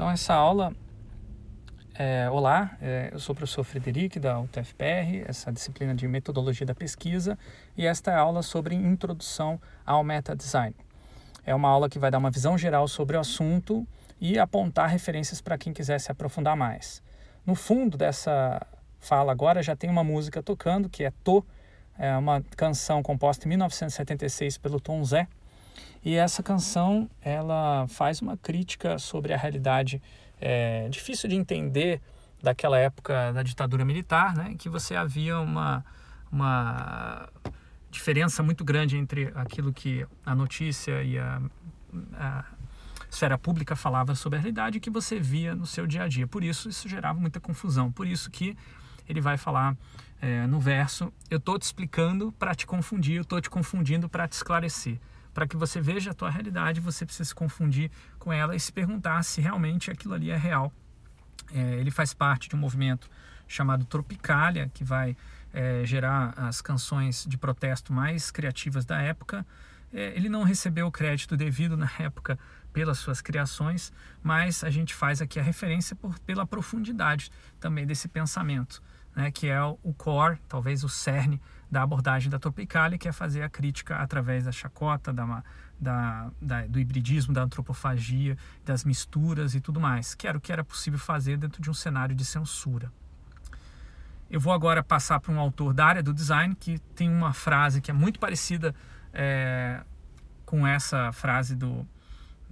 Então, essa aula é, olá, é, eu sou o professor Frederic da UTFPR, essa disciplina de metodologia da pesquisa, e esta é a aula sobre introdução ao meta design. É uma aula que vai dar uma visão geral sobre o assunto e apontar referências para quem quiser se aprofundar mais. No fundo dessa fala agora já tem uma música tocando que é To, é uma canção composta em 1976 pelo Tom Zé. E essa canção ela faz uma crítica sobre a realidade é, difícil de entender daquela época da ditadura militar, né, em que você havia uma, uma diferença muito grande entre aquilo que a notícia e a, a esfera pública falava sobre a realidade que você via no seu dia a dia. Por isso, isso gerava muita confusão. Por isso que ele vai falar é, no verso: Eu estou te explicando para te confundir, eu estou te confundindo para te esclarecer para que você veja a tua realidade, você precisa se confundir com ela e se perguntar se realmente aquilo ali é real. É, ele faz parte de um movimento chamado Tropicália, que vai é, gerar as canções de protesto mais criativas da época. É, ele não recebeu o crédito devido na época pelas suas criações, mas a gente faz aqui a referência por, pela profundidade também desse pensamento, né, que é o core, talvez o cerne da abordagem da Tropicália, que é fazer a crítica através da chacota, da, da, da, do hibridismo, da antropofagia, das misturas e tudo mais, que era o que era possível fazer dentro de um cenário de censura. Eu vou agora passar para um autor da área do design que tem uma frase que é muito parecida é, com essa frase do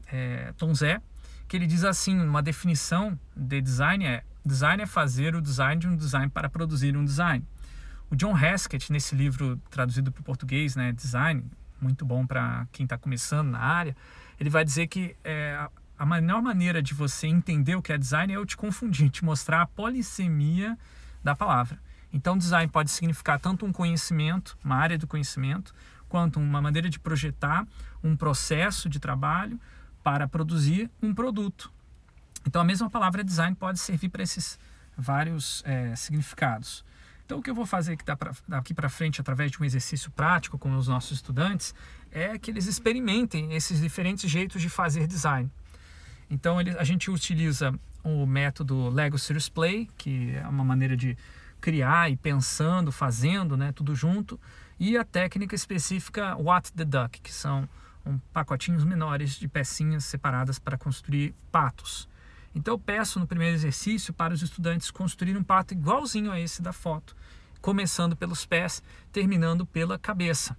é, Tom Zé, que ele diz assim, uma definição de design é design é fazer o design de um design para produzir um design. O John Haskett, nesse livro traduzido para o português, né, Design, muito bom para quem está começando na área, ele vai dizer que é, a melhor maneira de você entender o que é design é eu te confundir, te mostrar a polissemia da palavra. Então, design pode significar tanto um conhecimento, uma área do conhecimento, quanto uma maneira de projetar um processo de trabalho para produzir um produto. Então, a mesma palavra design pode servir para esses vários é, significados. Então, o que eu vou fazer daqui para frente, através de um exercício prático com os nossos estudantes, é que eles experimentem esses diferentes jeitos de fazer design. Então, ele, a gente utiliza o método Lego Serious Play, que é uma maneira de criar e pensando, fazendo, né, tudo junto, e a técnica específica What the Duck, que são um, pacotinhos menores de pecinhas separadas para construir patos. Então eu peço no primeiro exercício para os estudantes construírem um pato igualzinho a esse da foto, começando pelos pés, terminando pela cabeça.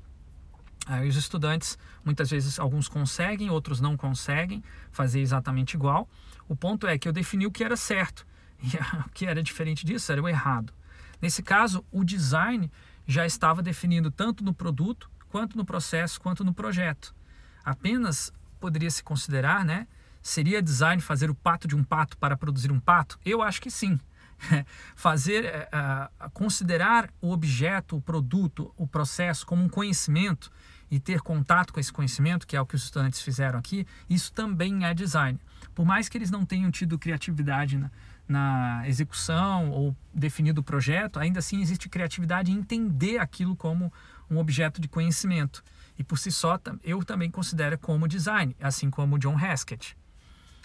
Aí os estudantes, muitas vezes alguns conseguem, outros não conseguem fazer exatamente igual. O ponto é que eu defini o que era certo e o que era diferente disso era o errado. Nesse caso, o design já estava definido tanto no produto, quanto no processo, quanto no projeto. Apenas poderia se considerar, né, Seria design fazer o pato de um pato para produzir um pato? Eu acho que sim. fazer, uh, considerar o objeto, o produto, o processo como um conhecimento e ter contato com esse conhecimento, que é o que os estudantes fizeram aqui, isso também é design. Por mais que eles não tenham tido criatividade na, na execução ou definido o projeto, ainda assim existe criatividade em entender aquilo como um objeto de conhecimento. E por si só, eu também considero como design, assim como John Haskett.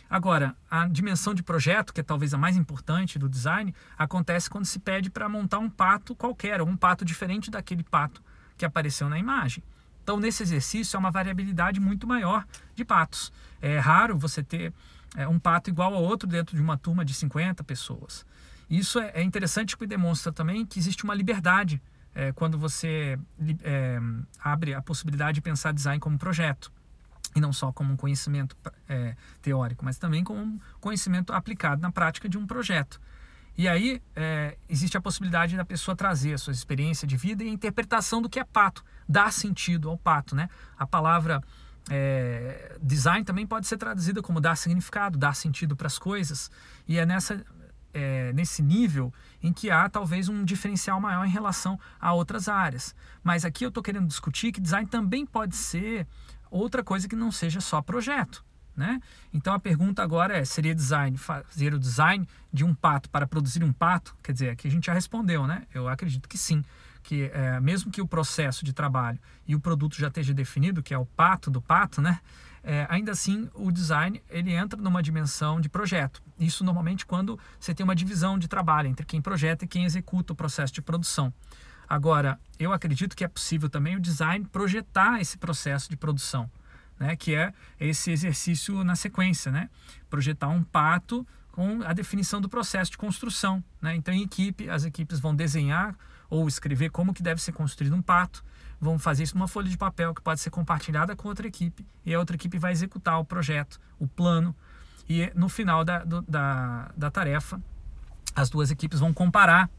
Agora, a dimensão de projeto, que é talvez a mais importante do design, acontece quando se pede para montar um pato qualquer, ou um pato diferente daquele pato que apareceu na imagem. Então, nesse exercício, é uma variabilidade muito maior de patos. É raro você ter é, um pato igual ao outro dentro de uma turma de 50 pessoas. Isso é, é interessante porque demonstra também que existe uma liberdade é, quando você é, abre a possibilidade de pensar design como projeto e não só como um conhecimento é, teórico, mas também como um conhecimento aplicado na prática de um projeto. E aí é, existe a possibilidade da pessoa trazer a sua experiência de vida e a interpretação do que é pato, dar sentido ao pato, né? A palavra é, design também pode ser traduzida como dar significado, dar sentido para as coisas. E é nessa é, nesse nível em que há talvez um diferencial maior em relação a outras áreas. Mas aqui eu estou querendo discutir que design também pode ser outra coisa que não seja só projeto. Né? Então a pergunta agora é: seria design fazer o design de um pato para produzir um pato? Quer dizer, aqui a gente já respondeu, né? Eu acredito que sim, que é, mesmo que o processo de trabalho e o produto já esteja definido, que é o pato do pato, né? é, ainda assim o design ele entra numa dimensão de projeto. Isso normalmente quando você tem uma divisão de trabalho entre quem projeta e quem executa o processo de produção. Agora, eu acredito que é possível também o design projetar esse processo de produção, né? que é esse exercício na sequência, né? projetar um pato com a definição do processo de construção. Né? Então, em equipe, as equipes vão desenhar ou escrever como que deve ser construído um pato, vão fazer isso numa folha de papel que pode ser compartilhada com outra equipe e a outra equipe vai executar o projeto, o plano e no final da, do, da, da tarefa as duas equipes vão comparar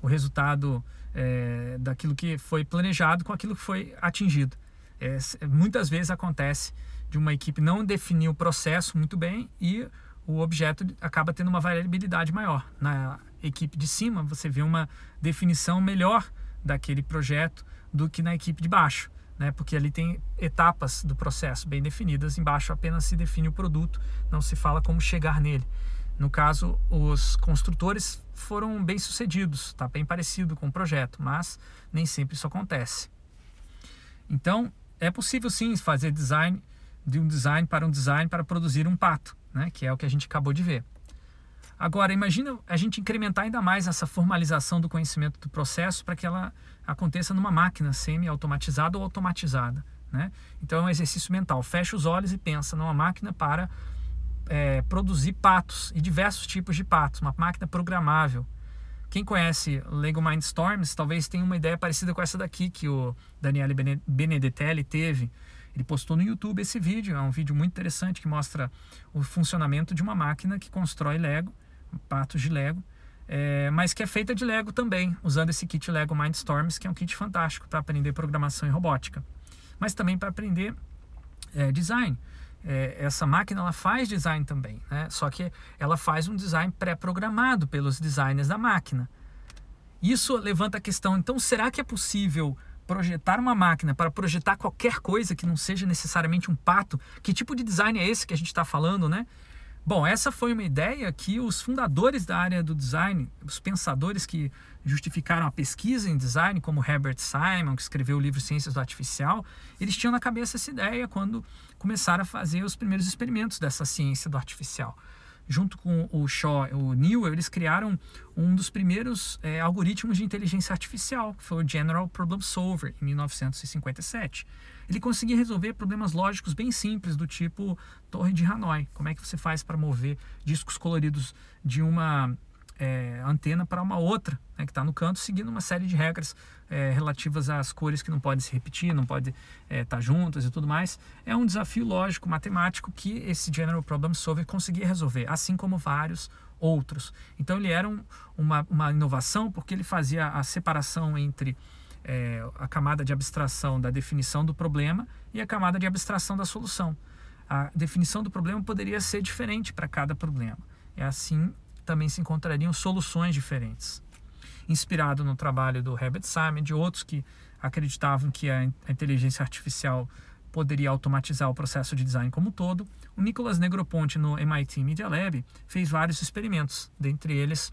o resultado é, daquilo que foi planejado com aquilo que foi atingido. É, muitas vezes acontece de uma equipe não definir o processo muito bem e o objeto acaba tendo uma variabilidade maior. Na equipe de cima, você vê uma definição melhor daquele projeto do que na equipe de baixo, né? porque ali tem etapas do processo bem definidas, embaixo apenas se define o produto, não se fala como chegar nele. No caso, os construtores foram bem sucedidos, está bem parecido com o projeto, mas nem sempre isso acontece. Então, é possível sim fazer design de um design para um design para produzir um pato, né? que é o que a gente acabou de ver. Agora, imagina a gente incrementar ainda mais essa formalização do conhecimento do processo para que ela aconteça numa máquina semi-automatizada ou automatizada. Né? Então, é um exercício mental. Fecha os olhos e pensa numa máquina para é, produzir patos e diversos tipos de patos, uma máquina programável. Quem conhece Lego Mindstorms talvez tenha uma ideia parecida com essa daqui que o Daniele Benedetelli teve. Ele postou no YouTube esse vídeo, é um vídeo muito interessante que mostra o funcionamento de uma máquina que constrói Lego, patos de Lego, é, mas que é feita de Lego também, usando esse kit Lego Mindstorms, que é um kit fantástico para aprender programação e robótica, mas também para aprender é, design é, essa máquina ela faz design também, né? só que ela faz um design pré-programado pelos designers da máquina. Isso levanta a questão, então será que é possível projetar uma máquina para projetar qualquer coisa que não seja necessariamente um pato? Que tipo de design é esse que a gente está falando, né? Bom, essa foi uma ideia que os fundadores da área do design, os pensadores que justificaram a pesquisa em design, como Herbert Simon, que escreveu o livro Ciências do Artificial, eles tinham na cabeça essa ideia quando começaram a fazer os primeiros experimentos dessa ciência do artificial junto com o Shaw o Newell, eles criaram um dos primeiros é, algoritmos de inteligência artificial, que foi o General Problem Solver, em 1957. Ele conseguia resolver problemas lógicos bem simples, do tipo Torre de Hanoi. Como é que você faz para mover discos coloridos de uma é, antena para uma outra, né, que está no canto, seguindo uma série de regras é, relativas às cores que não podem se repetir, não podem estar é, tá juntas e tudo mais. É um desafio lógico, matemático, que esse General Problem Solver conseguia resolver, assim como vários outros. Então ele era um, uma, uma inovação porque ele fazia a separação entre é, a camada de abstração da definição do problema e a camada de abstração da solução. A definição do problema poderia ser diferente para cada problema. É assim também se encontrariam soluções diferentes. Inspirado no trabalho do Herbert Simon e de outros que acreditavam que a inteligência artificial poderia automatizar o processo de design como um todo, o Nicholas Negroponte no MIT Media Lab fez vários experimentos, dentre eles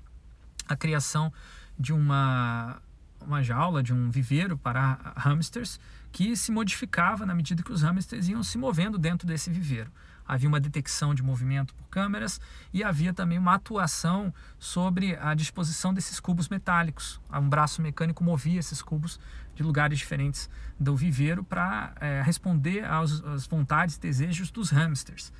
a criação de uma, uma jaula, de um viveiro para hamsters que se modificava na medida que os hamsters iam se movendo dentro desse viveiro havia uma detecção de movimento por câmeras e havia também uma atuação sobre a disposição desses cubos metálicos. Um braço mecânico movia esses cubos de lugares diferentes do viveiro para é, responder aos, às vontades e desejos dos hamsters.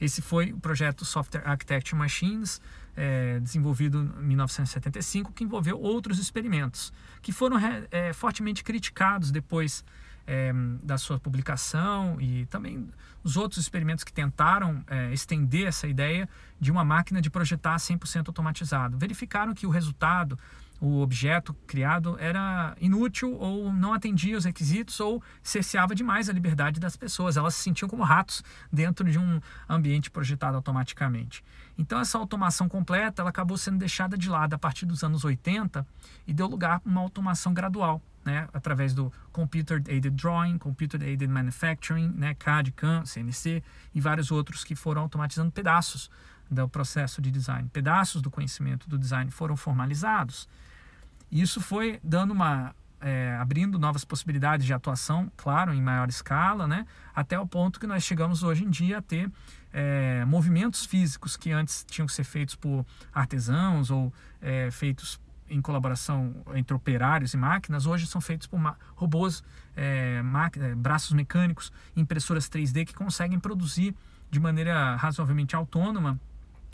Esse foi o projeto Software Architecture Machines, é, desenvolvido em 1975, que envolveu outros experimentos, que foram é, fortemente criticados depois é, da sua publicação e também os outros experimentos que tentaram é, estender essa ideia de uma máquina de projetar 100% automatizado. Verificaram que o resultado, o objeto criado, era inútil ou não atendia os requisitos ou cerceava demais a liberdade das pessoas. Elas se sentiam como ratos dentro de um ambiente projetado automaticamente. Então essa automação completa ela acabou sendo deixada de lado a partir dos anos 80 e deu lugar a uma automação gradual né, através do Computer Aided Drawing, Computer Aided Manufacturing, né, CAD, CAM, CNC e vários outros que foram automatizando pedaços do processo de design. Pedaços do conhecimento do design foram formalizados. E isso foi dando uma, é, abrindo novas possibilidades de atuação, claro, em maior escala, né? até o ponto que nós chegamos hoje em dia a ter é, movimentos físicos que antes tinham que ser feitos por artesãos ou é, feitos em colaboração entre operários e máquinas, hoje são feitos por robôs, é, máquinas, braços mecânicos, impressoras 3D que conseguem produzir de maneira razoavelmente autônoma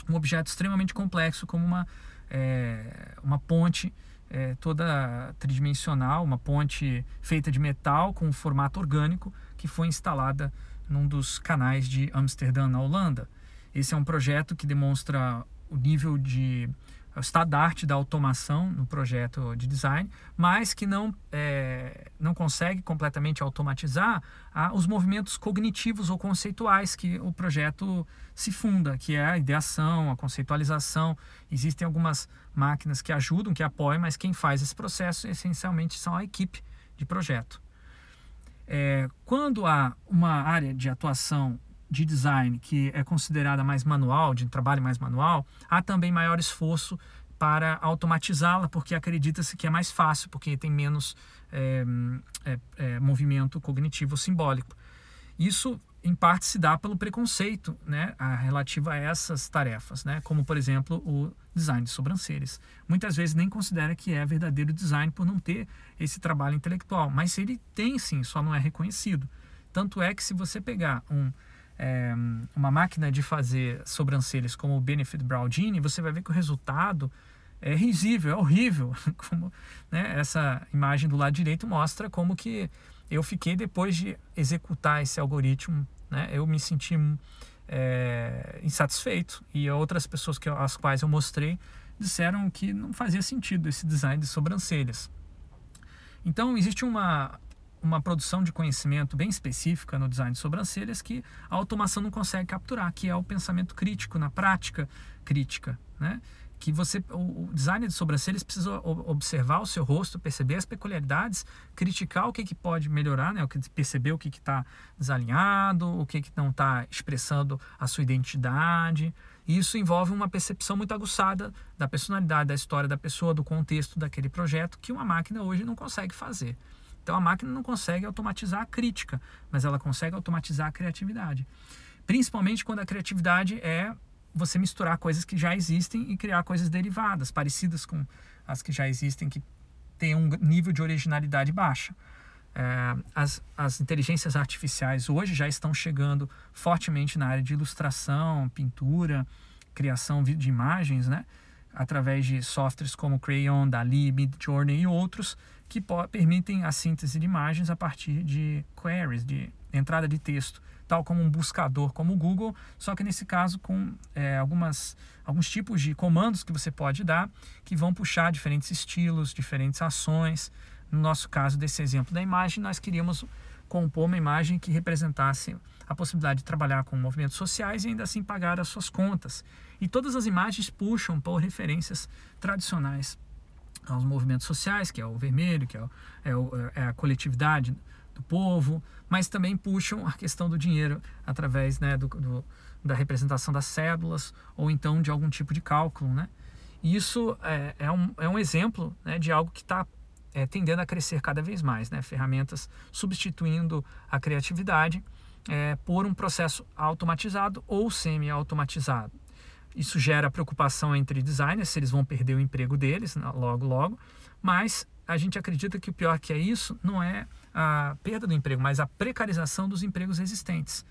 um objeto extremamente complexo como uma, é, uma ponte é, toda tridimensional, uma ponte feita de metal com um formato orgânico que foi instalada num dos canais de Amsterdã, na Holanda. Esse é um projeto que demonstra o nível de o estado da arte da automação no projeto de design, mas que não, é, não consegue completamente automatizar ah, os movimentos cognitivos ou conceituais que o projeto se funda, que é a ideação, a conceitualização. Existem algumas máquinas que ajudam, que apoiam, mas quem faz esse processo essencialmente são a equipe de projeto. É, quando há uma área de atuação de design que é considerada mais manual, de trabalho mais manual, há também maior esforço para automatizá-la, porque acredita-se que é mais fácil, porque tem menos é, é, é, movimento cognitivo simbólico. Isso, em parte, se dá pelo preconceito né, relativo a essas tarefas, né, como, por exemplo, o design de sobrancelhas. Muitas vezes nem considera que é verdadeiro design por não ter esse trabalho intelectual, mas ele tem sim, só não é reconhecido. Tanto é que se você pegar um é, uma máquina de fazer sobrancelhas como o Benefit Brow Genie, você vai ver que o resultado é risível, é horrível. Como, né, essa imagem do lado direito mostra como que eu fiquei depois de executar esse algoritmo, né, eu me senti é, insatisfeito e outras pessoas que, as quais eu mostrei disseram que não fazia sentido esse design de sobrancelhas. Então existe uma uma produção de conhecimento bem específica no design de sobrancelhas que a automação não consegue capturar, que é o pensamento crítico, na prática crítica, né? Que você o design de sobrancelhas precisa observar o seu rosto, perceber as peculiaridades, criticar o que, que pode melhorar, né? o que perceber o que está desalinhado, o que, que não está expressando a sua identidade. E isso envolve uma percepção muito aguçada da personalidade, da história da pessoa, do contexto daquele projeto que uma máquina hoje não consegue fazer. Então a máquina não consegue automatizar a crítica, mas ela consegue automatizar a criatividade. Principalmente quando a criatividade é você misturar coisas que já existem e criar coisas derivadas, parecidas com as que já existem, que têm um nível de originalidade baixa. É, as, as inteligências artificiais hoje já estão chegando fortemente na área de ilustração, pintura, criação de imagens, né? através de softwares como Crayon, Dali, Midjourney e outros, que permitem a síntese de imagens a partir de queries, de entrada de texto, tal como um buscador como o Google, só que nesse caso com é, algumas, alguns tipos de comandos que você pode dar que vão puxar diferentes estilos, diferentes ações. No nosso caso, desse exemplo da imagem, nós queríamos compor uma imagem que representasse a possibilidade de trabalhar com movimentos sociais e ainda assim pagar as suas contas. E todas as imagens puxam por referências tradicionais aos movimentos sociais, que é o vermelho, que é, o, é, o, é a coletividade do povo, mas também puxam a questão do dinheiro através né, do, do, da representação das cédulas ou então de algum tipo de cálculo. Né? E isso é, é, um, é um exemplo né, de algo que está é, tendendo a crescer cada vez mais, né? ferramentas substituindo a criatividade é, por um processo automatizado ou semi-automatizado. Isso gera preocupação entre designers, se eles vão perder o emprego deles né, logo, logo. Mas a gente acredita que o pior que é isso não é a perda do emprego, mas a precarização dos empregos existentes.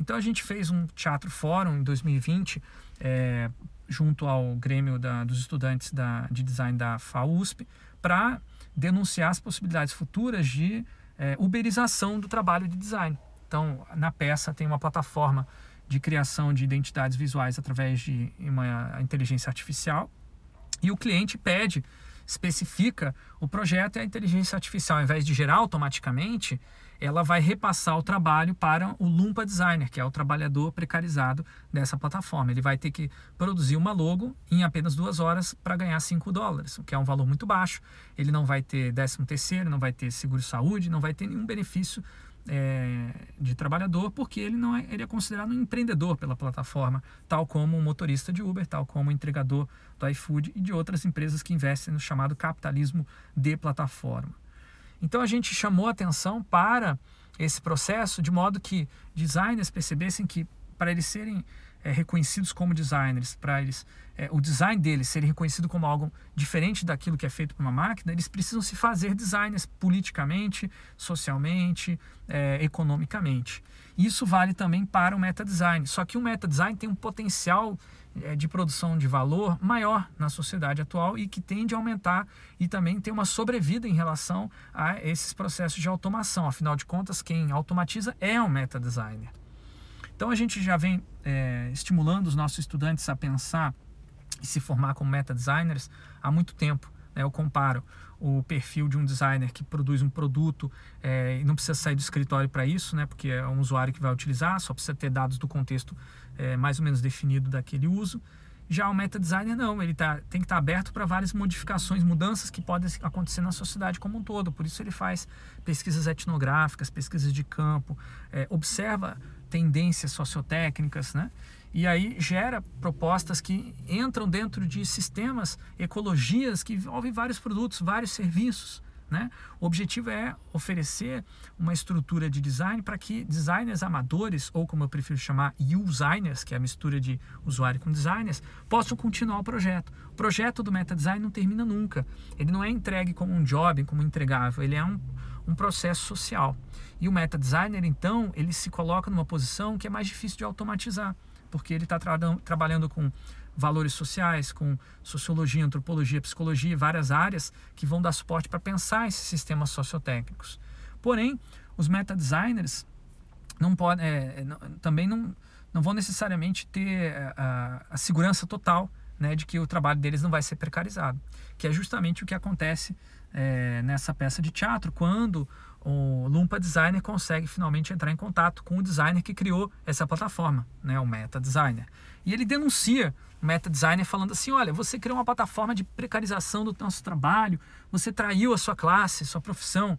Então a gente fez um teatro fórum em 2020, é, junto ao Grêmio da, dos Estudantes da, de Design da FAUSP, para denunciar as possibilidades futuras de é, uberização do trabalho de design. Então, na peça tem uma plataforma de criação de identidades visuais através de uma inteligência artificial. E o cliente pede, especifica o projeto e a inteligência artificial, ao invés de gerar automaticamente, ela vai repassar o trabalho para o Lumpa Designer, que é o trabalhador precarizado dessa plataforma. Ele vai ter que produzir uma logo em apenas duas horas para ganhar 5 dólares, o que é um valor muito baixo. Ele não vai ter décimo terceiro, não vai ter seguro-saúde, não vai ter nenhum benefício é, de trabalhador, porque ele não é, ele é considerado um empreendedor pela plataforma, tal como um motorista de Uber, tal como um entregador do iFood e de outras empresas que investem no chamado capitalismo de plataforma. Então a gente chamou atenção para esse processo de modo que designers percebessem que para eles serem é, reconhecidos como designers, para eles é, o design deles ser reconhecido como algo diferente daquilo que é feito por uma máquina, eles precisam se fazer designers politicamente, socialmente, é, economicamente. Isso vale também para o meta design. Só que o meta design tem um potencial é, de produção de valor maior na sociedade atual e que tende a aumentar e também tem uma sobrevida em relação a esses processos de automação. Afinal de contas, quem automatiza é o meta designer. Então a gente já vem é, estimulando os nossos estudantes a pensar e se formar como meta designers há muito tempo. Né? Eu comparo o perfil de um designer que produz um produto é, e não precisa sair do escritório para isso, né? porque é um usuário que vai utilizar, só precisa ter dados do contexto é, mais ou menos definido daquele uso. Já o meta designer não, ele tá, tem que estar tá aberto para várias modificações, mudanças que podem acontecer na sociedade como um todo. Por isso ele faz pesquisas etnográficas, pesquisas de campo, é, observa tendências sociotécnicas, né? E aí gera propostas que entram dentro de sistemas, ecologias que envolvem vários produtos, vários serviços. Né? O objetivo é oferecer uma estrutura de design para que designers amadores, ou como eu prefiro chamar, designers, que é a mistura de usuário com designers, possam continuar o projeto. O projeto do meta design não termina nunca. Ele não é entregue como um job, como um entregável, ele é um, um processo social. E o meta designer, então, ele se coloca numa posição que é mais difícil de automatizar, porque ele está tra trabalhando com valores sociais, com sociologia, antropologia, psicologia, várias áreas que vão dar suporte para pensar esses sistemas sociotécnicos. Porém, os meta designers não podem, é, não, também não, não vão necessariamente ter é, a, a segurança total né, de que o trabalho deles não vai ser precarizado, que é justamente o que acontece é, nessa peça de teatro, quando o Lumpa Designer consegue finalmente entrar em contato com o designer que criou essa plataforma, né, o Meta Designer. E ele denuncia o Meta Designer falando assim: olha, você criou uma plataforma de precarização do nosso trabalho, você traiu a sua classe, sua profissão.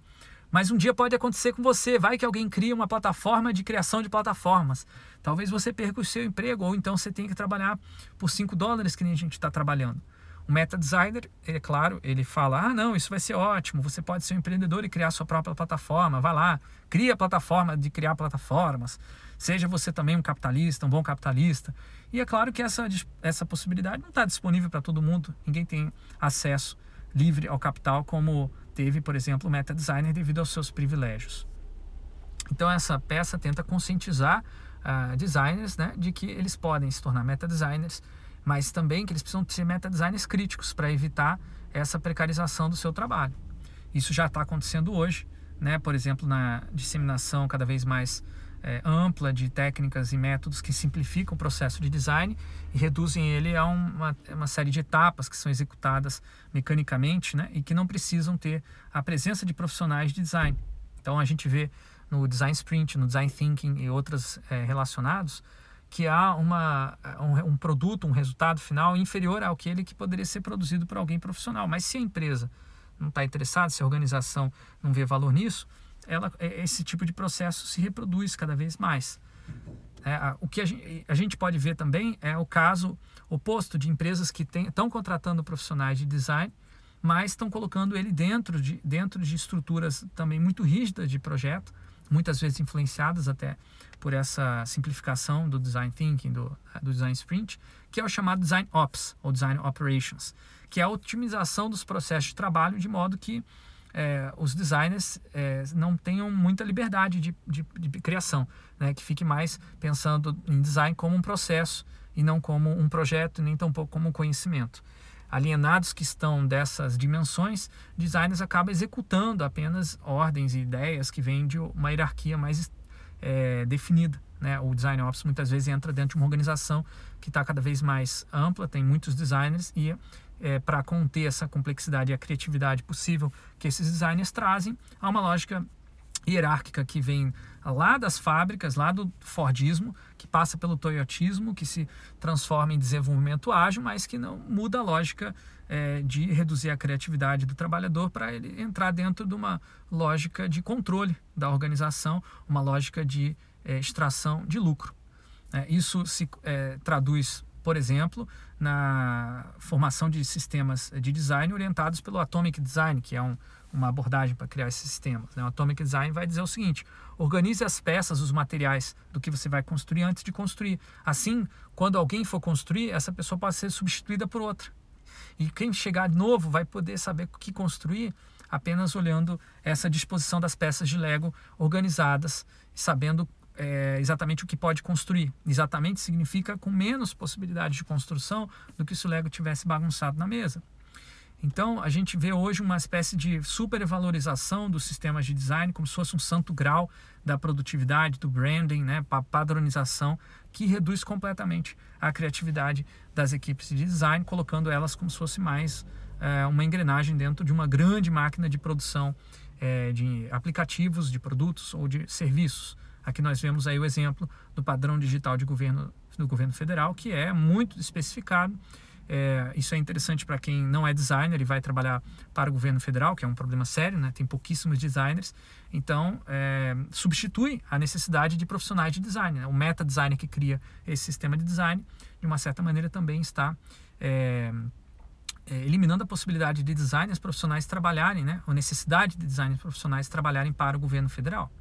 Mas um dia pode acontecer com você, vai que alguém cria uma plataforma de criação de plataformas. Talvez você perca o seu emprego, ou então você tenha que trabalhar por 5 dólares que nem a gente está trabalhando. O meta designer, é claro, ele fala: ah, não, isso vai ser ótimo, você pode ser um empreendedor e criar sua própria plataforma, vai lá, cria a plataforma de criar plataformas, seja você também um capitalista, um bom capitalista. E é claro que essa, essa possibilidade não está disponível para todo mundo, ninguém tem acesso livre ao capital como teve, por exemplo, o meta designer devido aos seus privilégios. Então essa peça tenta conscientizar uh, designers né, de que eles podem se tornar meta designers mas também que eles precisam ser meta designers críticos para evitar essa precarização do seu trabalho. Isso já está acontecendo hoje, né? por exemplo, na disseminação cada vez mais é, ampla de técnicas e métodos que simplificam o processo de design e reduzem ele a uma, uma série de etapas que são executadas mecanicamente né? e que não precisam ter a presença de profissionais de design. Então a gente vê no design sprint, no design thinking e outros é, relacionados que há uma, um, um, produto, um resultado final inferior ao que ele que poderia ser produzido por alguém profissional. Mas se a empresa não está interessada, se a organização não vê valor nisso, ela, é, esse tipo de processo se reproduz cada vez mais. É, o que a gente, a gente, pode ver também é o caso oposto de empresas que estão contratando profissionais de design, mas estão colocando ele dentro de, dentro de estruturas também muito rígidas de projeto, muitas vezes influenciadas até por essa simplificação do design thinking, do, do design sprint, que é o chamado design ops, ou design operations, que é a otimização dos processos de trabalho de modo que é, os designers é, não tenham muita liberdade de, de, de criação, né? que fique mais pensando em design como um processo e não como um projeto, nem tampouco como um conhecimento alienados que estão dessas dimensões, designers acabam executando apenas ordens e ideias que vêm de uma hierarquia mais é, definida. Né? O design ops muitas vezes entra dentro de uma organização que está cada vez mais ampla, tem muitos designers e é, para conter essa complexidade e a criatividade possível que esses designers trazem, há uma lógica hierárquica que vem lá das fábricas, lá do Fordismo, que passa pelo Toyotismo, que se transforma em desenvolvimento ágil, mas que não muda a lógica é, de reduzir a criatividade do trabalhador para ele entrar dentro de uma lógica de controle da organização, uma lógica de é, extração de lucro. É, isso se é, traduz por exemplo, na formação de sistemas de design orientados pelo Atomic Design, que é um, uma abordagem para criar esses sistemas. Né? O Atomic Design vai dizer o seguinte: organize as peças, os materiais do que você vai construir antes de construir. Assim, quando alguém for construir, essa pessoa pode ser substituída por outra. E quem chegar novo vai poder saber o que construir apenas olhando essa disposição das peças de Lego organizadas, sabendo é, exatamente o que pode construir. Exatamente significa com menos possibilidade de construção do que se o Lego tivesse bagunçado na mesa. Então, a gente vê hoje uma espécie de supervalorização dos sistemas de design, como se fosse um santo grau da produtividade, do branding, né, padronização, que reduz completamente a criatividade das equipes de design, colocando elas como se fosse mais é, uma engrenagem dentro de uma grande máquina de produção é, de aplicativos, de produtos ou de serviços. Aqui nós vemos aí o exemplo do padrão digital de governo do governo federal, que é muito especificado é, isso é interessante para quem não é designer e vai trabalhar para o governo federal, que é um problema sério, né? tem pouquíssimos designers. Então, é, substitui a necessidade de profissionais de design. Né? O meta designer que cria esse sistema de design, de uma certa maneira, também está é, é eliminando a possibilidade de designers profissionais trabalharem, né? a necessidade de designers profissionais trabalharem para o governo federal.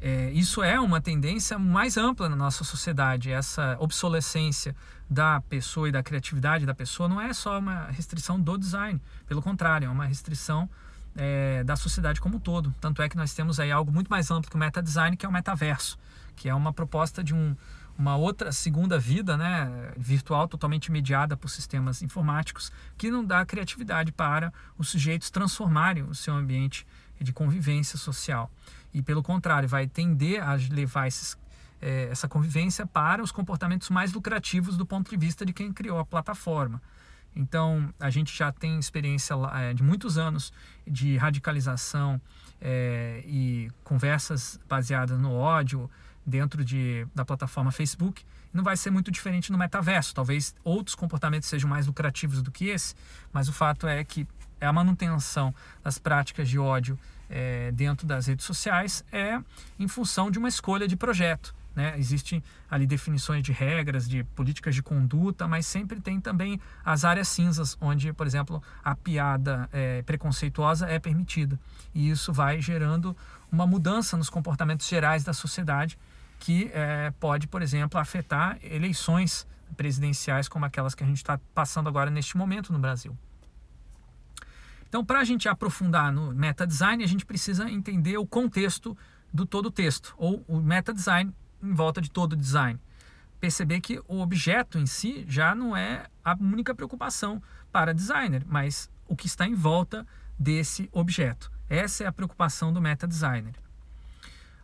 É, isso é uma tendência mais ampla na nossa sociedade. Essa obsolescência da pessoa e da criatividade da pessoa não é só uma restrição do design, pelo contrário, é uma restrição é, da sociedade como um todo. Tanto é que nós temos aí algo muito mais amplo que o meta design, que é o metaverso, que é uma proposta de um, uma outra segunda vida né, virtual totalmente mediada por sistemas informáticos que não dá criatividade para os sujeitos transformarem o seu ambiente de convivência social e pelo contrário vai tender a levar esses, é, essa convivência para os comportamentos mais lucrativos do ponto de vista de quem criou a plataforma. Então a gente já tem experiência é, de muitos anos de radicalização é, e conversas baseadas no ódio dentro de, da plataforma Facebook. Não vai ser muito diferente no metaverso. Talvez outros comportamentos sejam mais lucrativos do que esse, mas o fato é que a manutenção das práticas de ódio é, dentro das redes sociais é em função de uma escolha de projeto. Né? Existem ali definições de regras, de políticas de conduta, mas sempre tem também as áreas cinzas, onde, por exemplo, a piada é, preconceituosa é permitida. E isso vai gerando uma mudança nos comportamentos gerais da sociedade, que é, pode, por exemplo, afetar eleições presidenciais como aquelas que a gente está passando agora neste momento no Brasil. Então, para a gente aprofundar no meta design, a gente precisa entender o contexto do todo o texto, ou o meta design em volta de todo o design. Perceber que o objeto em si já não é a única preocupação para designer, mas o que está em volta desse objeto. Essa é a preocupação do meta designer.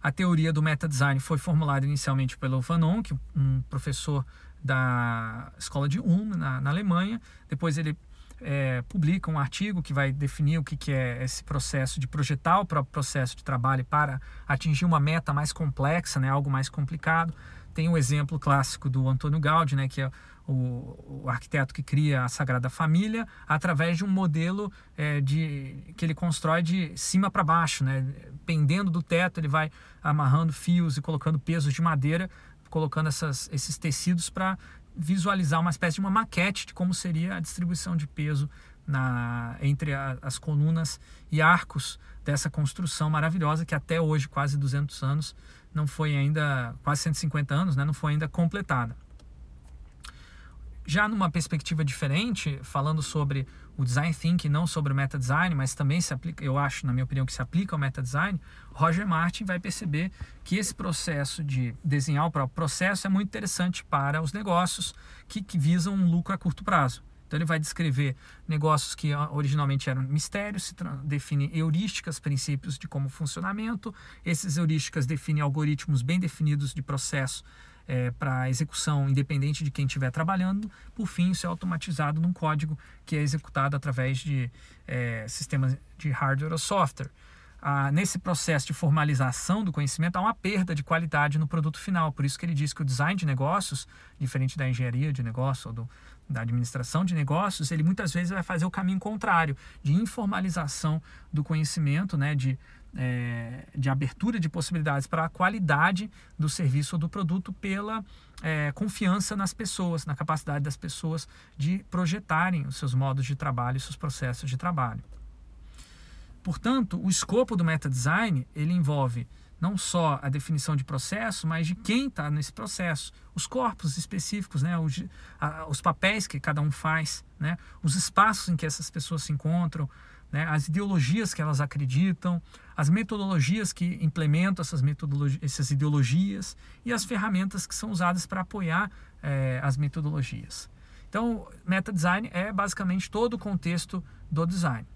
A teoria do meta design foi formulada inicialmente pelo Fanon, que um professor da escola de Ulm na, na Alemanha. Depois ele é, publica um artigo que vai definir o que, que é esse processo de projetar o próprio processo de trabalho para atingir uma meta mais complexa, né, algo mais complicado. Tem o exemplo clássico do Antônio Gaudí, né, que é o, o arquiteto que cria a Sagrada Família através de um modelo é, de, que ele constrói de cima para baixo, né, pendendo do teto, ele vai amarrando fios e colocando pesos de madeira colocando essas, esses tecidos para visualizar uma espécie de uma maquete de como seria a distribuição de peso na, entre a, as colunas e arcos dessa construção maravilhosa que até hoje, quase 200 anos, não foi ainda, quase 150 anos, né, não foi ainda completada. Já numa perspectiva diferente, falando sobre o design thinking, não sobre o meta design, mas também se aplica, eu acho, na minha opinião, que se aplica ao meta design, Roger Martin vai perceber que esse processo de desenhar o próprio processo é muito interessante para os negócios que, que visam um lucro a curto prazo. Então ele vai descrever negócios que originalmente eram mistérios, define heurísticas, princípios de como funcionamento. Esses heurísticas definem algoritmos bem definidos de processo é, para execução independente de quem estiver trabalhando. Por fim, isso é automatizado num código que é executado através de é, sistemas de hardware ou software. Ah, nesse processo de formalização do conhecimento, há uma perda de qualidade no produto final. Por isso que ele diz que o design de negócios, diferente da engenharia de negócio ou do, da administração de negócios, ele muitas vezes vai fazer o caminho contrário, de informalização do conhecimento, né, de é, de abertura de possibilidades para a qualidade do serviço ou do produto pela é, confiança nas pessoas, na capacidade das pessoas de projetarem os seus modos de trabalho seus processos de trabalho. Portanto, o escopo do meta design ele envolve não só a definição de processo, mas de quem está nesse processo, os corpos específicos, né, os, a, os papéis que cada um faz, né, os espaços em que essas pessoas se encontram, né, as ideologias que elas acreditam, as metodologias que implementam essas, metodologias, essas ideologias e as ferramentas que são usadas para apoiar é, as metodologias. Então, meta design é basicamente todo o contexto do design.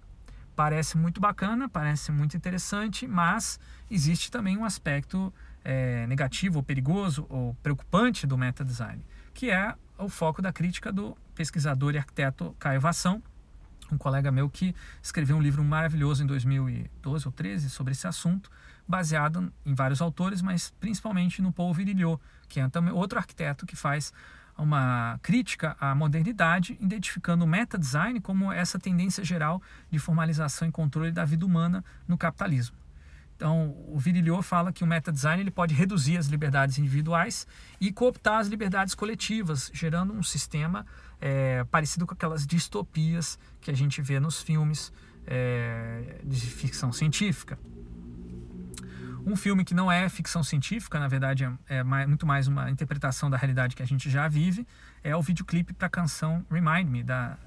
Parece muito bacana, parece muito interessante, mas existe também um aspecto é, negativo, ou perigoso, ou preocupante do meta design, que é o foco da crítica do pesquisador e arquiteto Caio Vassão, um colega meu que escreveu um livro maravilhoso em 2012 ou 13 sobre esse assunto, baseado em vários autores, mas principalmente no Paul Virilio, que é também outro arquiteto que faz uma crítica à modernidade, identificando o meta-design como essa tendência geral de formalização e controle da vida humana no capitalismo. Então, o Virilio fala que o meta-design ele pode reduzir as liberdades individuais e cooptar as liberdades coletivas, gerando um sistema é, parecido com aquelas distopias que a gente vê nos filmes é, de ficção científica. Um filme que não é ficção científica, na verdade é, é mais, muito mais uma interpretação da realidade que a gente já vive, é o videoclipe para a canção Remind Me, da,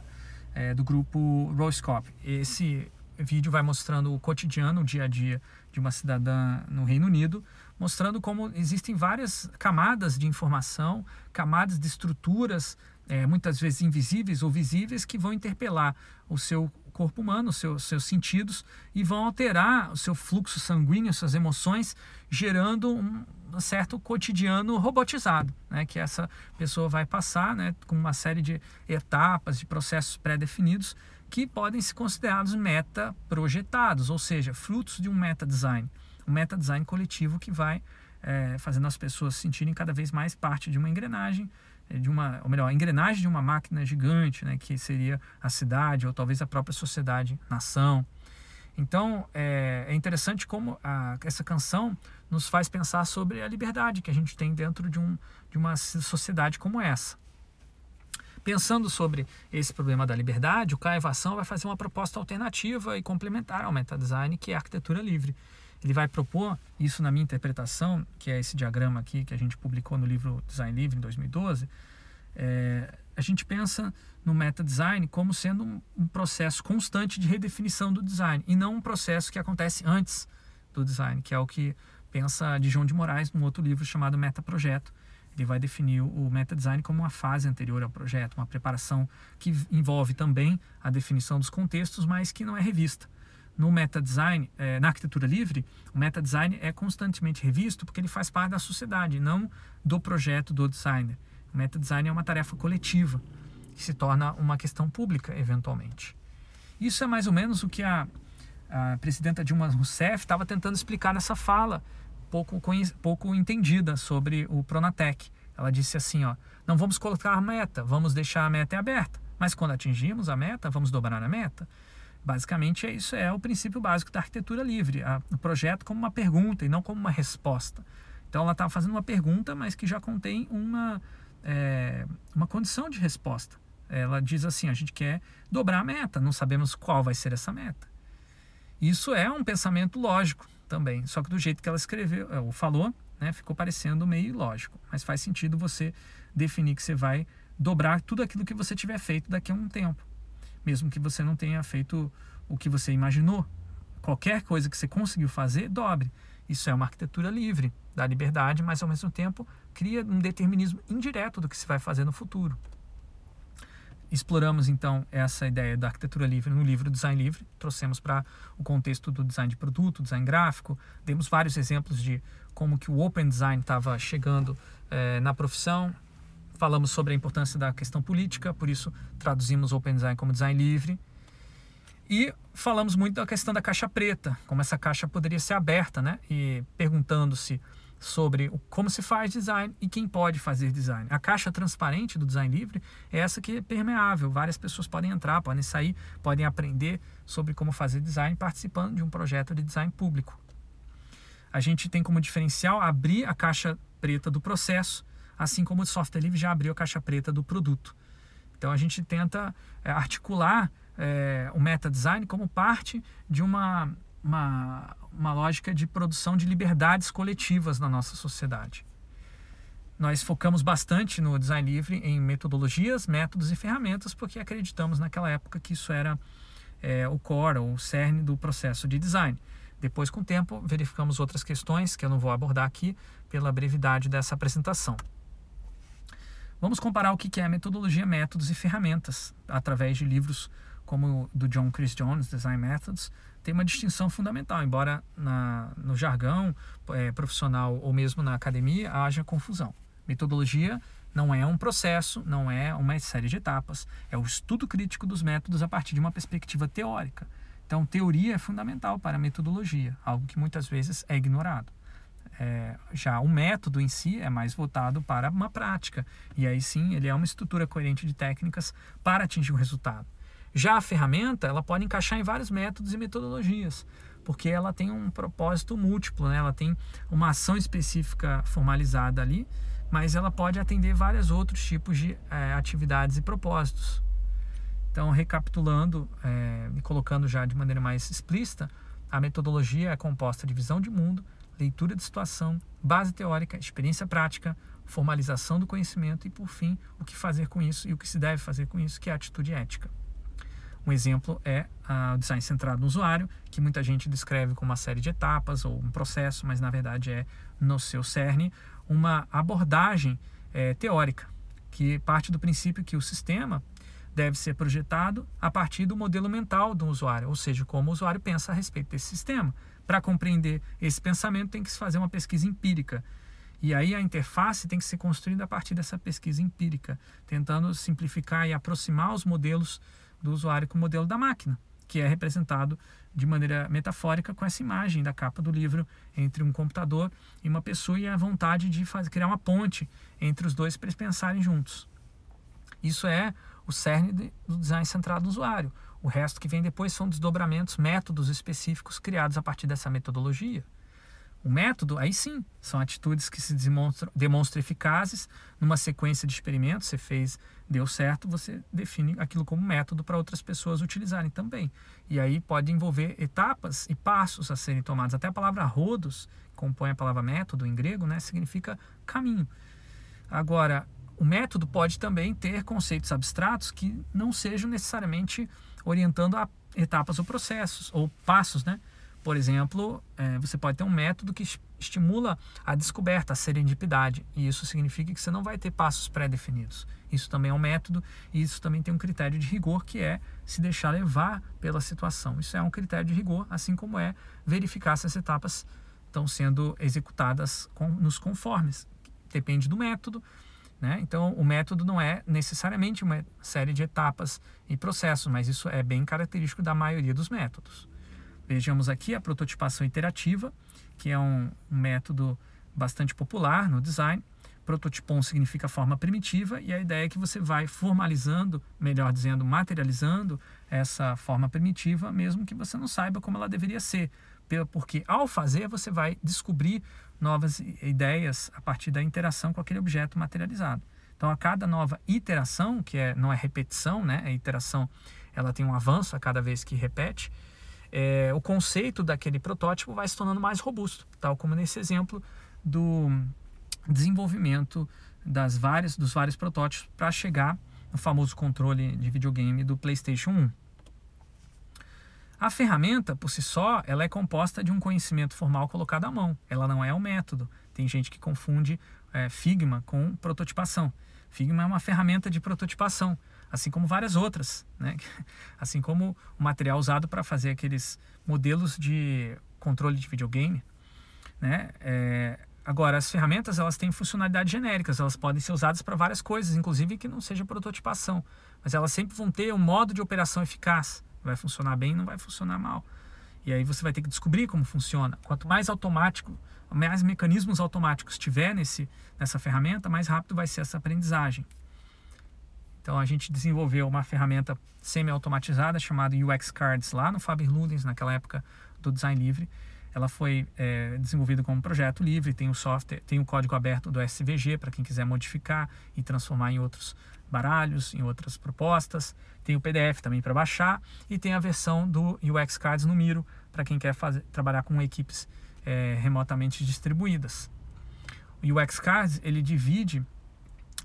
é, do grupo Roscope. Esse vídeo vai mostrando o cotidiano, o dia a dia de uma cidadã no Reino Unido, mostrando como existem várias camadas de informação, camadas de estruturas, é, muitas vezes invisíveis ou visíveis, que vão interpelar o seu corpo humano, os seus, seus sentidos, e vão alterar o seu fluxo sanguíneo, suas emoções, gerando um certo cotidiano robotizado, né, que essa pessoa vai passar né, com uma série de etapas, de processos pré-definidos, que podem ser considerados meta-projetados, ou seja, frutos de um meta-design. Um meta-design coletivo que vai é, fazendo as pessoas se sentirem cada vez mais parte de uma engrenagem, é, de uma, ou melhor, a engrenagem de uma máquina gigante, né, que seria a cidade ou talvez a própria sociedade, nação. Então é, é interessante como a, essa canção nos faz pensar sobre a liberdade que a gente tem dentro de, um, de uma sociedade como essa. Pensando sobre esse problema da liberdade, o Caivação vai fazer uma proposta alternativa e complementar ao metadesign, que é a arquitetura livre. Ele vai propor, isso na minha interpretação, que é esse diagrama aqui que a gente publicou no livro Design Livre em 2012, é, a gente pensa no meta-design como sendo um, um, processo constante de redefinição do design e não um processo que acontece antes do design, que é o que pensa João de Moraes num outro livro chamado Meta-Projeto, ele vai definir o meta design como uma fase anterior ao projeto, uma preparação que envolve também a definição dos contextos, mas que não é revista. No meta design, é, na arquitetura livre, o meta design é constantemente revisto porque ele faz parte da sociedade, não do projeto do designer. O meta design é uma tarefa coletiva que se torna uma questão pública eventualmente. Isso é mais ou menos o que a, a presidenta Dilma Rousseff estava tentando explicar nessa fala pouco, pouco entendida sobre o Pronatec. Ela disse assim, ó, não vamos colocar meta, vamos deixar a meta aberta, mas quando atingimos a meta, vamos dobrar a meta. Basicamente, é isso é o princípio básico da arquitetura livre, a, o projeto como uma pergunta e não como uma resposta. Então, ela estava fazendo uma pergunta, mas que já contém uma, é, uma condição de resposta. Ela diz assim: a gente quer dobrar a meta, não sabemos qual vai ser essa meta. Isso é um pensamento lógico, também. Só que do jeito que ela escreveu, ou falou, né, ficou parecendo meio ilógico. Mas faz sentido você definir que você vai dobrar tudo aquilo que você tiver feito daqui a um tempo. Mesmo que você não tenha feito o que você imaginou. Qualquer coisa que você conseguiu fazer, dobre. Isso é uma arquitetura livre, da liberdade, mas ao mesmo tempo cria um determinismo indireto do que se vai fazer no futuro. Exploramos então essa ideia da arquitetura livre no livro Design Livre, trouxemos para o contexto do design de produto, design gráfico, demos vários exemplos de como que o Open Design estava chegando eh, na profissão, falamos sobre a importância da questão política, por isso traduzimos Open Design como design livre. E falamos muito da questão da caixa preta, como essa caixa poderia ser aberta, né? E perguntando-se sobre como se faz design e quem pode fazer design. A caixa transparente do design livre é essa que é permeável. Várias pessoas podem entrar, podem sair, podem aprender sobre como fazer design participando de um projeto de design público. A gente tem como diferencial abrir a caixa preta do processo, assim como o software livre já abriu a caixa preta do produto. Então a gente tenta é, articular é, o meta design como parte de uma uma, uma lógica de produção de liberdades coletivas na nossa sociedade. Nós focamos bastante no design livre em metodologias, métodos e ferramentas, porque acreditamos naquela época que isso era é, o core, o cerne do processo de design. Depois, com o tempo, verificamos outras questões que eu não vou abordar aqui pela brevidade dessa apresentação. Vamos comparar o que é metodologia, métodos e ferramentas através de livros como o do John Chris Jones, Design Methods, tem uma distinção fundamental, embora na, no jargão é, profissional ou mesmo na academia haja confusão. Metodologia não é um processo, não é uma série de etapas, é o estudo crítico dos métodos a partir de uma perspectiva teórica. Então, teoria é fundamental para a metodologia, algo que muitas vezes é ignorado. É, já o método em si é mais voltado para uma prática, e aí sim ele é uma estrutura coerente de técnicas para atingir o resultado. Já a ferramenta, ela pode encaixar em vários métodos e metodologias, porque ela tem um propósito múltiplo, né? ela tem uma ação específica formalizada ali, mas ela pode atender vários outros tipos de é, atividades e propósitos. Então, recapitulando é, e colocando já de maneira mais explícita, a metodologia é composta de visão de mundo, leitura de situação, base teórica, experiência prática, formalização do conhecimento e, por fim, o que fazer com isso e o que se deve fazer com isso, que é a atitude ética. Um exemplo é o design centrado no usuário, que muita gente descreve como uma série de etapas ou um processo, mas na verdade é, no seu cerne, uma abordagem é, teórica, que parte do princípio que o sistema deve ser projetado a partir do modelo mental do usuário, ou seja, como o usuário pensa a respeito desse sistema. Para compreender esse pensamento, tem que se fazer uma pesquisa empírica. E aí a interface tem que ser construída a partir dessa pesquisa empírica, tentando simplificar e aproximar os modelos do usuário com o modelo da máquina, que é representado de maneira metafórica com essa imagem da capa do livro entre um computador e uma pessoa e a vontade de fazer, criar uma ponte entre os dois para eles pensarem juntos. Isso é o cerne do design centrado no usuário. O resto que vem depois são desdobramentos, métodos específicos criados a partir dessa metodologia. O método, aí sim, são atitudes que se demonstram, demonstram eficazes numa sequência de experimentos. Você fez, deu certo, você define aquilo como método para outras pessoas utilizarem também. E aí pode envolver etapas e passos a serem tomados. Até a palavra rodos, que compõe a palavra método em grego, né, significa caminho. Agora, o método pode também ter conceitos abstratos que não sejam necessariamente orientando a etapas ou processos, ou passos, né? Por exemplo, é, você pode ter um método que estimula a descoberta, a serendipidade, e isso significa que você não vai ter passos pré-definidos. Isso também é um método e isso também tem um critério de rigor que é se deixar levar pela situação. Isso é um critério de rigor, assim como é verificar se as etapas estão sendo executadas com, nos conformes. Depende do método. Né? Então, o método não é necessariamente uma série de etapas e processos, mas isso é bem característico da maioria dos métodos. Vejamos aqui a prototipação iterativa, que é um, método bastante popular no design. Prototipon significa forma primitiva e a ideia é que você vai formalizando, melhor dizendo, materializando essa forma primitiva, mesmo que você não saiba como ela deveria ser. Porque ao fazer, você vai descobrir novas ideias a partir da interação com aquele objeto materializado. Então, a cada nova iteração, que é, não é repetição, né? a iteração ela tem um avanço a cada vez que repete, é, o conceito daquele protótipo vai se tornando mais robusto, tal como nesse exemplo do desenvolvimento das várias, dos vários protótipos para chegar no famoso controle de videogame do PlayStation 1. A ferramenta, por si só, ela é composta de um conhecimento formal colocado à mão. Ela não é um método. Tem gente que confunde é, Figma com prototipação. Figma é uma ferramenta de prototipação assim como várias outras, né? assim como o material usado para fazer aqueles modelos de controle de videogame. Né? É, agora, as ferramentas elas têm funcionalidades genéricas, elas podem ser usadas para várias coisas, inclusive que não seja prototipação, mas elas sempre vão ter um modo de operação eficaz. Vai funcionar bem, não vai funcionar mal. E aí você vai ter que descobrir como funciona. Quanto mais automático, mais mecanismos automáticos tiver nesse, nessa ferramenta, mais rápido vai ser essa aprendizagem. Então a gente desenvolveu uma ferramenta semi-automatizada chamada UX Cards lá no Faber Ludens, naquela época do design livre. Ela foi é, desenvolvida como projeto livre, tem o software, tem o código aberto do SVG para quem quiser modificar e transformar em outros baralhos, em outras propostas. Tem o PDF também para baixar e tem a versão do UX Cards no Miro para quem quer fazer, trabalhar com equipes é, remotamente distribuídas. O UX Cards ele divide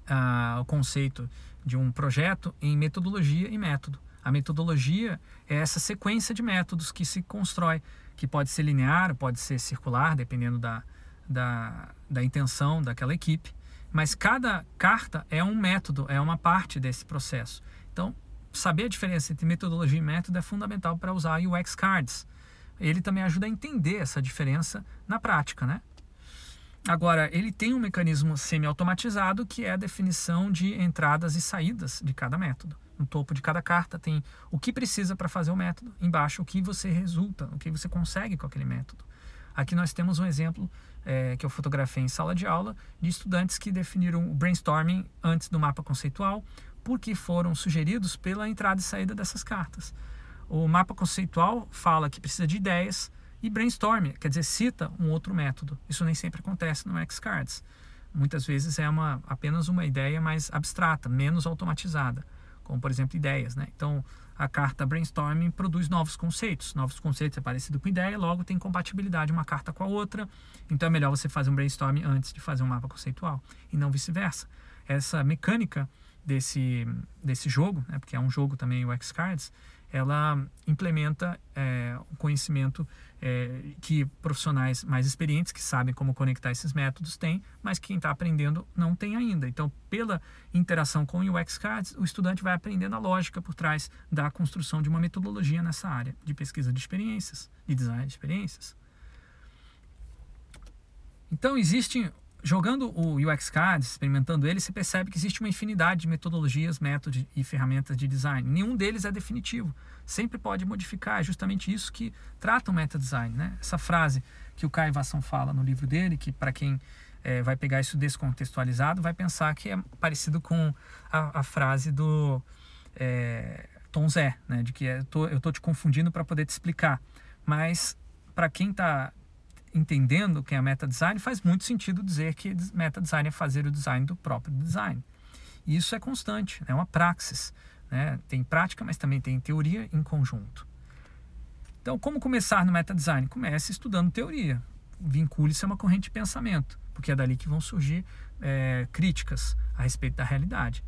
ah, o conceito de um projeto em metodologia e método. A metodologia é essa sequência de métodos que se constrói, que pode ser linear, pode ser circular, dependendo da, da, da intenção daquela equipe. Mas cada carta é um método, é uma parte desse processo. Então, saber a diferença entre metodologia e método é fundamental para usar UX Cards. Ele também ajuda a entender essa diferença na prática, né? Agora, ele tem um mecanismo semi-automatizado que é a definição de entradas e saídas de cada método. No topo de cada carta tem o que precisa para fazer o método, embaixo o que você resulta, o que você consegue com aquele método. Aqui nós temos um exemplo é, que eu fotografei em sala de aula de estudantes que definiram o brainstorming antes do mapa conceitual, porque foram sugeridos pela entrada e saída dessas cartas. O mapa conceitual fala que precisa de ideias, e brainstorm, quer dizer, cita um outro método. Isso nem sempre acontece no X-Cards. Muitas vezes é uma, apenas uma ideia mais abstrata, menos automatizada, como por exemplo ideias. Né? Então, a carta brainstorming produz novos conceitos. Novos conceitos é parecido com ideia, logo tem compatibilidade uma carta com a outra. Então é melhor você fazer um brainstorming antes de fazer um mapa conceitual e não vice-versa. Essa mecânica desse, desse jogo, né, porque é um jogo também o X-Cards, ela implementa é, um conhecimento é, que profissionais mais experientes, que sabem como conectar esses métodos, têm, mas quem está aprendendo não tem ainda. Então, pela interação com o UX Cards, o estudante vai aprendendo a lógica por trás da construção de uma metodologia nessa área de pesquisa de experiências, de design de experiências. Então, existe jogando o UX Cards, experimentando ele, você percebe que existe uma infinidade de metodologias, métodos e ferramentas de design. Nenhum deles é definitivo. Sempre pode modificar. É justamente isso que trata o meta design. Né? Essa frase que o Caio Vassão fala no livro dele, que para quem é, vai pegar isso descontextualizado, vai pensar que é parecido com a, a frase do é, Tom Zé, né? de que é, tô, eu estou te confundindo para poder te explicar. Mas para quem está entendendo quem é meta design, faz muito sentido dizer que meta design é fazer o design do próprio design. E isso é constante, é uma praxis. Né? Tem prática, mas também tem teoria em conjunto. Então, como começar no meta design? Comece estudando teoria. Vincule-se a uma corrente de pensamento, porque é dali que vão surgir é, críticas a respeito da realidade.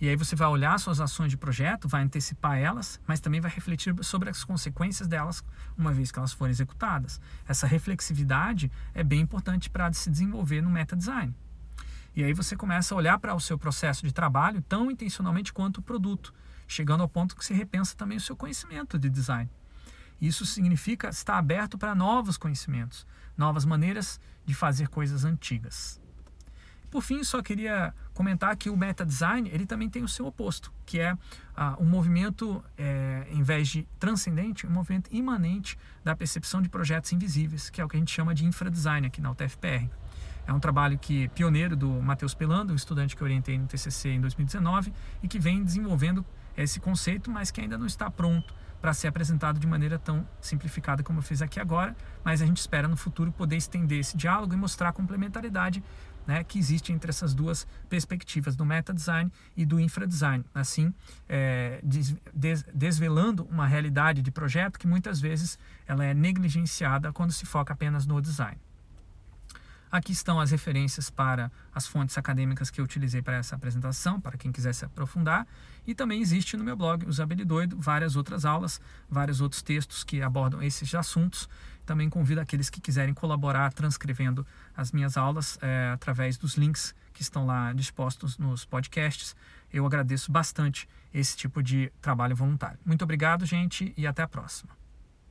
E aí você vai olhar suas ações de projeto, vai antecipar elas, mas também vai refletir sobre as consequências delas uma vez que elas forem executadas. Essa reflexividade é bem importante para se desenvolver no meta design. E aí você começa a olhar para o seu processo de trabalho tão intencionalmente quanto o produto, chegando ao ponto que você repensa também o seu conhecimento de design. Isso significa estar aberto para novos conhecimentos, novas maneiras de fazer coisas antigas. Por fim, só queria comentar que o meta design ele também tem o seu oposto, que é ah, um movimento, é, em vez de transcendente, um movimento imanente da percepção de projetos invisíveis, que é o que a gente chama de infradesign aqui na UTFPR. É um trabalho que pioneiro do Matheus Pelando, um estudante que orientei no TCC em 2019 e que vem desenvolvendo esse conceito, mas que ainda não está pronto para ser apresentado de maneira tão simplificada como eu fiz aqui agora, mas a gente espera no futuro poder estender esse diálogo e mostrar a complementaridade né, que existe entre essas duas perspectivas, do meta design e do infra design. Assim, é, des, des, desvelando uma realidade de projeto que muitas vezes ela é negligenciada quando se foca apenas no design. Aqui estão as referências para as fontes acadêmicas que eu utilizei para essa apresentação, para quem quiser se aprofundar. E também existe no meu blog, Usabilidoido, várias outras aulas, vários outros textos que abordam esses assuntos. Também convido aqueles que quiserem colaborar transcrevendo as minhas aulas é, através dos links que estão lá dispostos nos podcasts. Eu agradeço bastante esse tipo de trabalho voluntário. Muito obrigado, gente, e até a próxima.